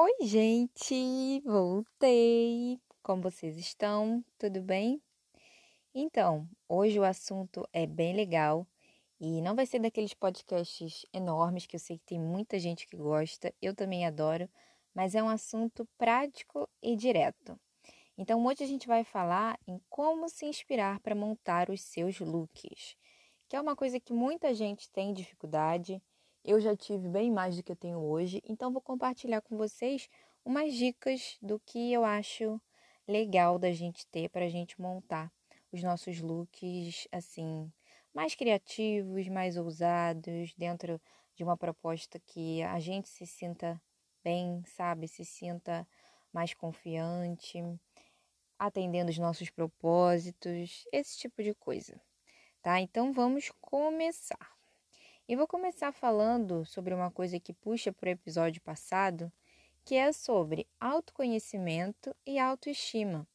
Oi, gente! Voltei! Como vocês estão? Tudo bem? Então, hoje o assunto é bem legal e não vai ser daqueles podcasts enormes que eu sei que tem muita gente que gosta, eu também adoro, mas é um assunto prático e direto. Então, hoje a gente vai falar em como se inspirar para montar os seus looks, que é uma coisa que muita gente tem dificuldade eu já tive bem mais do que eu tenho hoje, então vou compartilhar com vocês umas dicas do que eu acho legal da gente ter para a gente montar os nossos looks assim mais criativos, mais ousados, dentro de uma proposta que a gente se sinta bem, sabe, se sinta mais confiante, atendendo os nossos propósitos, esse tipo de coisa. Tá? Então vamos começar. E vou começar falando sobre uma coisa que puxa para o episódio passado, que é sobre autoconhecimento e autoestima,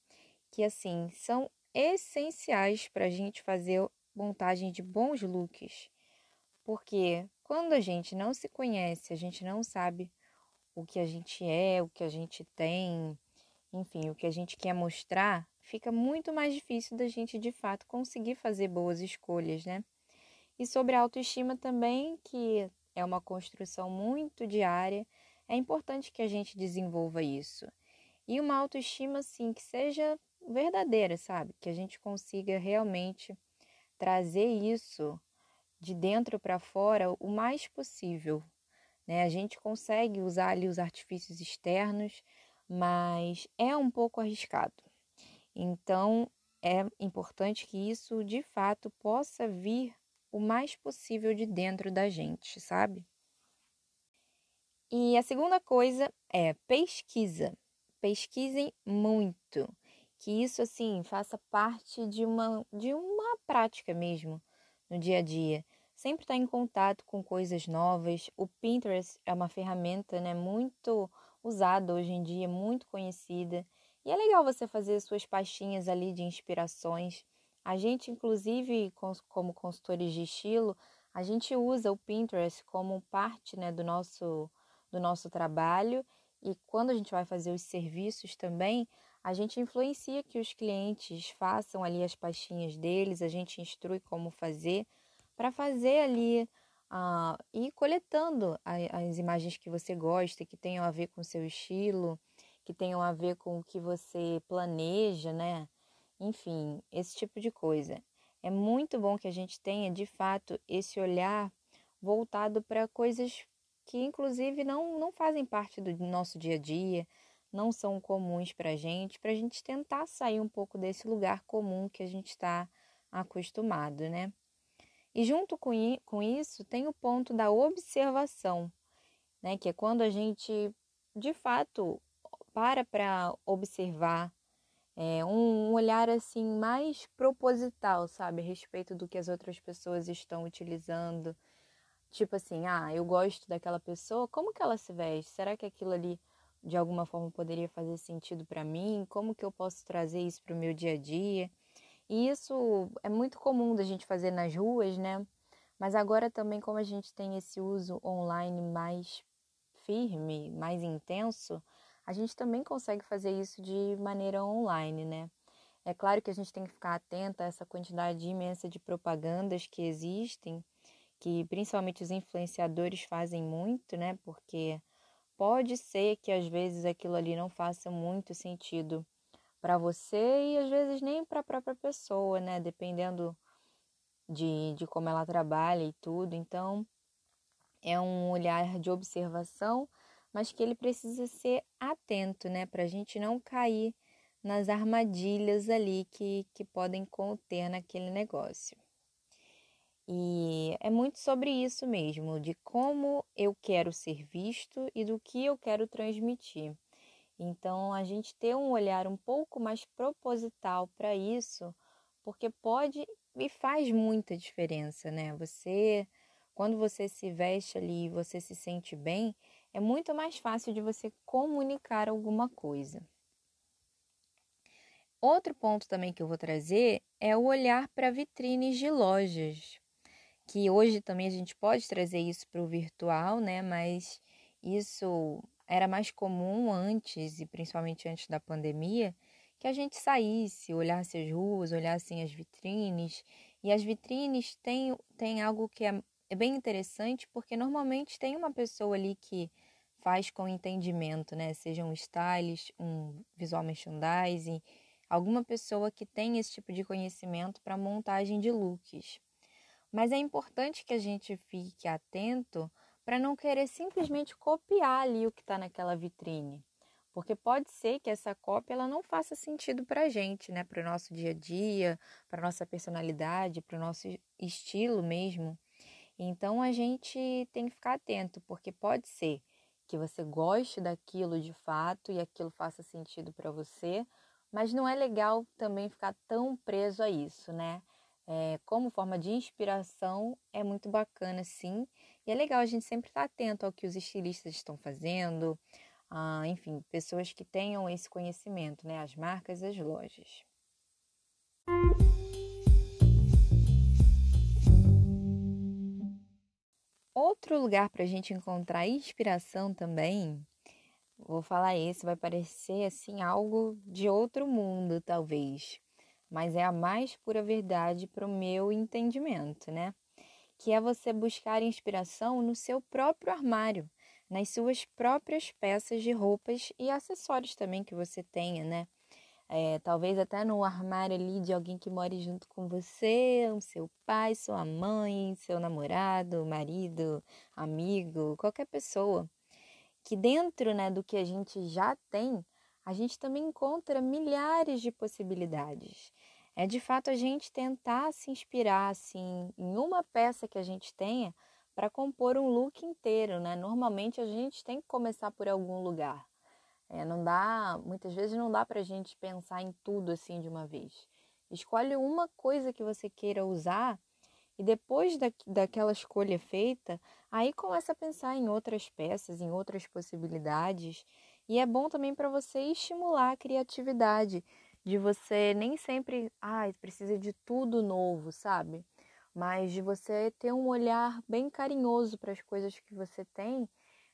que assim são essenciais para a gente fazer montagem de bons looks. Porque quando a gente não se conhece, a gente não sabe o que a gente é, o que a gente tem, enfim, o que a gente quer mostrar, fica muito mais difícil da gente de fato conseguir fazer boas escolhas, né? E sobre a autoestima também, que é uma construção muito diária, é importante que a gente desenvolva isso. E uma autoestima, assim, que seja verdadeira, sabe? Que a gente consiga realmente trazer isso de dentro para fora o mais possível. Né? A gente consegue usar ali os artifícios externos, mas é um pouco arriscado. Então, é importante que isso de fato possa vir o mais possível de dentro da gente, sabe? E a segunda coisa é pesquisa. Pesquisem muito. Que isso assim faça parte de uma de uma prática mesmo no dia a dia. Sempre estar tá em contato com coisas novas. O Pinterest é uma ferramenta, né, muito usada hoje em dia, muito conhecida. E é legal você fazer suas pastinhas ali de inspirações a gente, inclusive, como consultores de estilo, a gente usa o Pinterest como parte né, do, nosso, do nosso trabalho e quando a gente vai fazer os serviços também, a gente influencia que os clientes façam ali as pastinhas deles, a gente instrui como fazer, para fazer ali uh, e coletando as imagens que você gosta, que tenham a ver com o seu estilo, que tenham a ver com o que você planeja, né? Enfim, esse tipo de coisa. É muito bom que a gente tenha, de fato, esse olhar voltado para coisas que, inclusive, não, não fazem parte do nosso dia a dia, não são comuns para a gente, para a gente tentar sair um pouco desse lugar comum que a gente está acostumado, né? E junto com, com isso tem o ponto da observação, né? Que é quando a gente, de fato, para para observar é, um olhar assim mais proposital, sabe, a respeito do que as outras pessoas estão utilizando. Tipo assim, ah, eu gosto daquela pessoa, como que ela se veste? Será que aquilo ali de alguma forma poderia fazer sentido para mim? Como que eu posso trazer isso para o meu dia a dia? E isso é muito comum da gente fazer nas ruas, né? Mas agora também, como a gente tem esse uso online mais firme, mais intenso, a gente também consegue fazer isso de maneira online, né? É claro que a gente tem que ficar atenta a essa quantidade imensa de propagandas que existem, que principalmente os influenciadores fazem muito, né? Porque pode ser que às vezes aquilo ali não faça muito sentido para você e às vezes nem para a própria pessoa, né? Dependendo de, de como ela trabalha e tudo. Então, é um olhar de observação mas que ele precisa ser atento, né, para a gente não cair nas armadilhas ali que, que podem conter naquele negócio. E é muito sobre isso mesmo, de como eu quero ser visto e do que eu quero transmitir. Então, a gente ter um olhar um pouco mais proposital para isso, porque pode e faz muita diferença, né? Você, quando você se veste ali e você se sente bem, é muito mais fácil de você comunicar alguma coisa. Outro ponto também que eu vou trazer é o olhar para vitrines de lojas, que hoje também a gente pode trazer isso para o virtual, né? Mas isso era mais comum antes, e principalmente antes da pandemia, que a gente saísse, olhasse as ruas, olhasse as vitrines. E as vitrines têm, têm algo que é, é bem interessante, porque normalmente tem uma pessoa ali que faz com entendimento, né? Seja um stylist, um visual merchandising, alguma pessoa que tem esse tipo de conhecimento para montagem de looks. Mas é importante que a gente fique atento para não querer simplesmente copiar ali o que está naquela vitrine. Porque pode ser que essa cópia ela não faça sentido para a gente, né? para o nosso dia a dia, para nossa personalidade, para o nosso estilo mesmo. Então a gente tem que ficar atento, porque pode ser que você goste daquilo de fato e aquilo faça sentido para você, mas não é legal também ficar tão preso a isso, né? É, como forma de inspiração é muito bacana, sim, e é legal a gente sempre estar atento ao que os estilistas estão fazendo, ah, enfim, pessoas que tenham esse conhecimento, né? As marcas e as lojas. Outro lugar para a gente encontrar inspiração também, vou falar esse, vai parecer assim algo de outro mundo, talvez, mas é a mais pura verdade para o meu entendimento, né? Que é você buscar inspiração no seu próprio armário, nas suas próprias peças de roupas e acessórios também que você tenha, né? É, talvez até no armário ali de alguém que more junto com você, seu pai, sua mãe, seu namorado, marido, amigo, qualquer pessoa. Que dentro né, do que a gente já tem, a gente também encontra milhares de possibilidades. É de fato a gente tentar se inspirar assim em uma peça que a gente tenha para compor um look inteiro, né? Normalmente a gente tem que começar por algum lugar. É, não dá, muitas vezes não dá para a gente pensar em tudo assim de uma vez. Escolhe uma coisa que você queira usar e depois da, daquela escolha feita, aí começa a pensar em outras peças, em outras possibilidades. E é bom também para você estimular a criatividade, de você nem sempre, ai, ah, precisa de tudo novo, sabe? Mas de você ter um olhar bem carinhoso para as coisas que você tem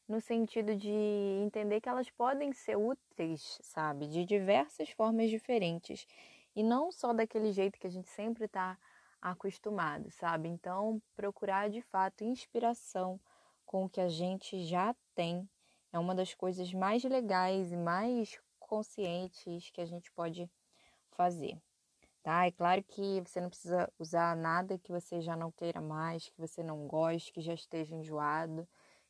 no sentido de entender que elas podem ser úteis, sabe, de diversas formas diferentes e não só daquele jeito que a gente sempre está acostumado, sabe? Então, procurar de fato inspiração com o que a gente já tem é uma das coisas mais legais e mais conscientes que a gente pode fazer. Tá? É claro que você não precisa usar nada que você já não queira mais, que você não goste, que já esteja enjoado.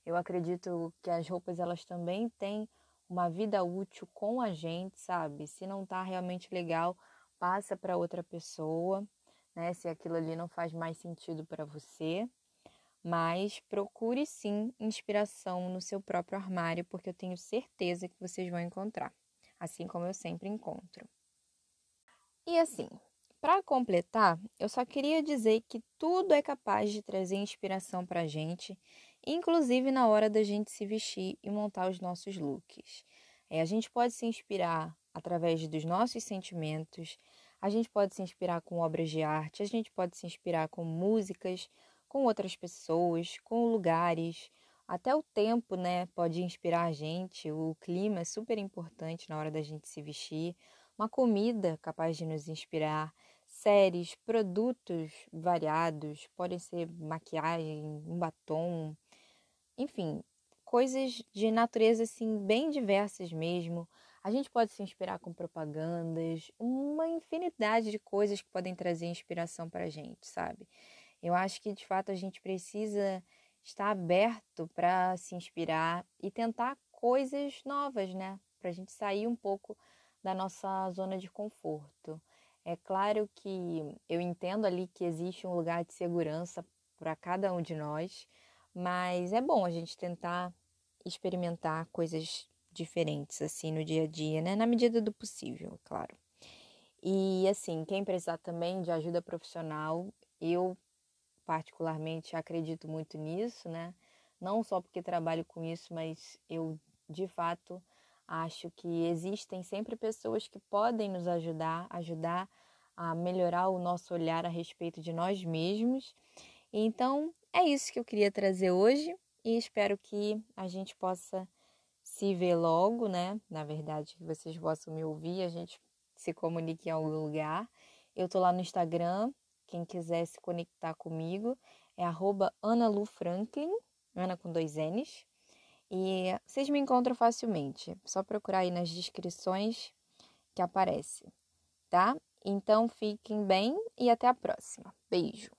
Eu acredito que as roupas elas também têm uma vida útil com a gente, sabe? Se não tá realmente legal, passa para outra pessoa, né? Se aquilo ali não faz mais sentido para você. Mas procure sim inspiração no seu próprio armário, porque eu tenho certeza que vocês vão encontrar, assim como eu sempre encontro. E assim, para completar, eu só queria dizer que tudo é capaz de trazer inspiração para a gente inclusive na hora da gente se vestir e montar os nossos looks. É, a gente pode se inspirar através dos nossos sentimentos, a gente pode se inspirar com obras de arte, a gente pode se inspirar com músicas, com outras pessoas, com lugares, até o tempo, né, pode inspirar a gente, o clima é super importante na hora da gente se vestir, uma comida capaz de nos inspirar, séries, produtos variados, podem ser maquiagem, um batom, enfim, coisas de natureza assim bem diversas mesmo. A gente pode se inspirar com propagandas, uma infinidade de coisas que podem trazer inspiração para a gente, sabe? Eu acho que de fato a gente precisa estar aberto para se inspirar e tentar coisas novas, né? Para a gente sair um pouco da nossa zona de conforto. É claro que eu entendo ali que existe um lugar de segurança para cada um de nós, mas é bom a gente tentar experimentar coisas diferentes assim no dia a dia, né? Na medida do possível, é claro. E assim, quem precisar também de ajuda profissional, eu particularmente acredito muito nisso, né? Não só porque trabalho com isso, mas eu de fato acho que existem sempre pessoas que podem nos ajudar, ajudar a melhorar o nosso olhar a respeito de nós mesmos. Então, é isso que eu queria trazer hoje e espero que a gente possa se vê logo, né? Na verdade, que vocês possam me ouvir, a gente se comunique em algum lugar. Eu tô lá no Instagram, quem quiser se conectar comigo é arroba Franklin, Ana com dois N's. E vocês me encontram facilmente, só procurar aí nas descrições que aparece, tá? Então fiquem bem e até a próxima. Beijo!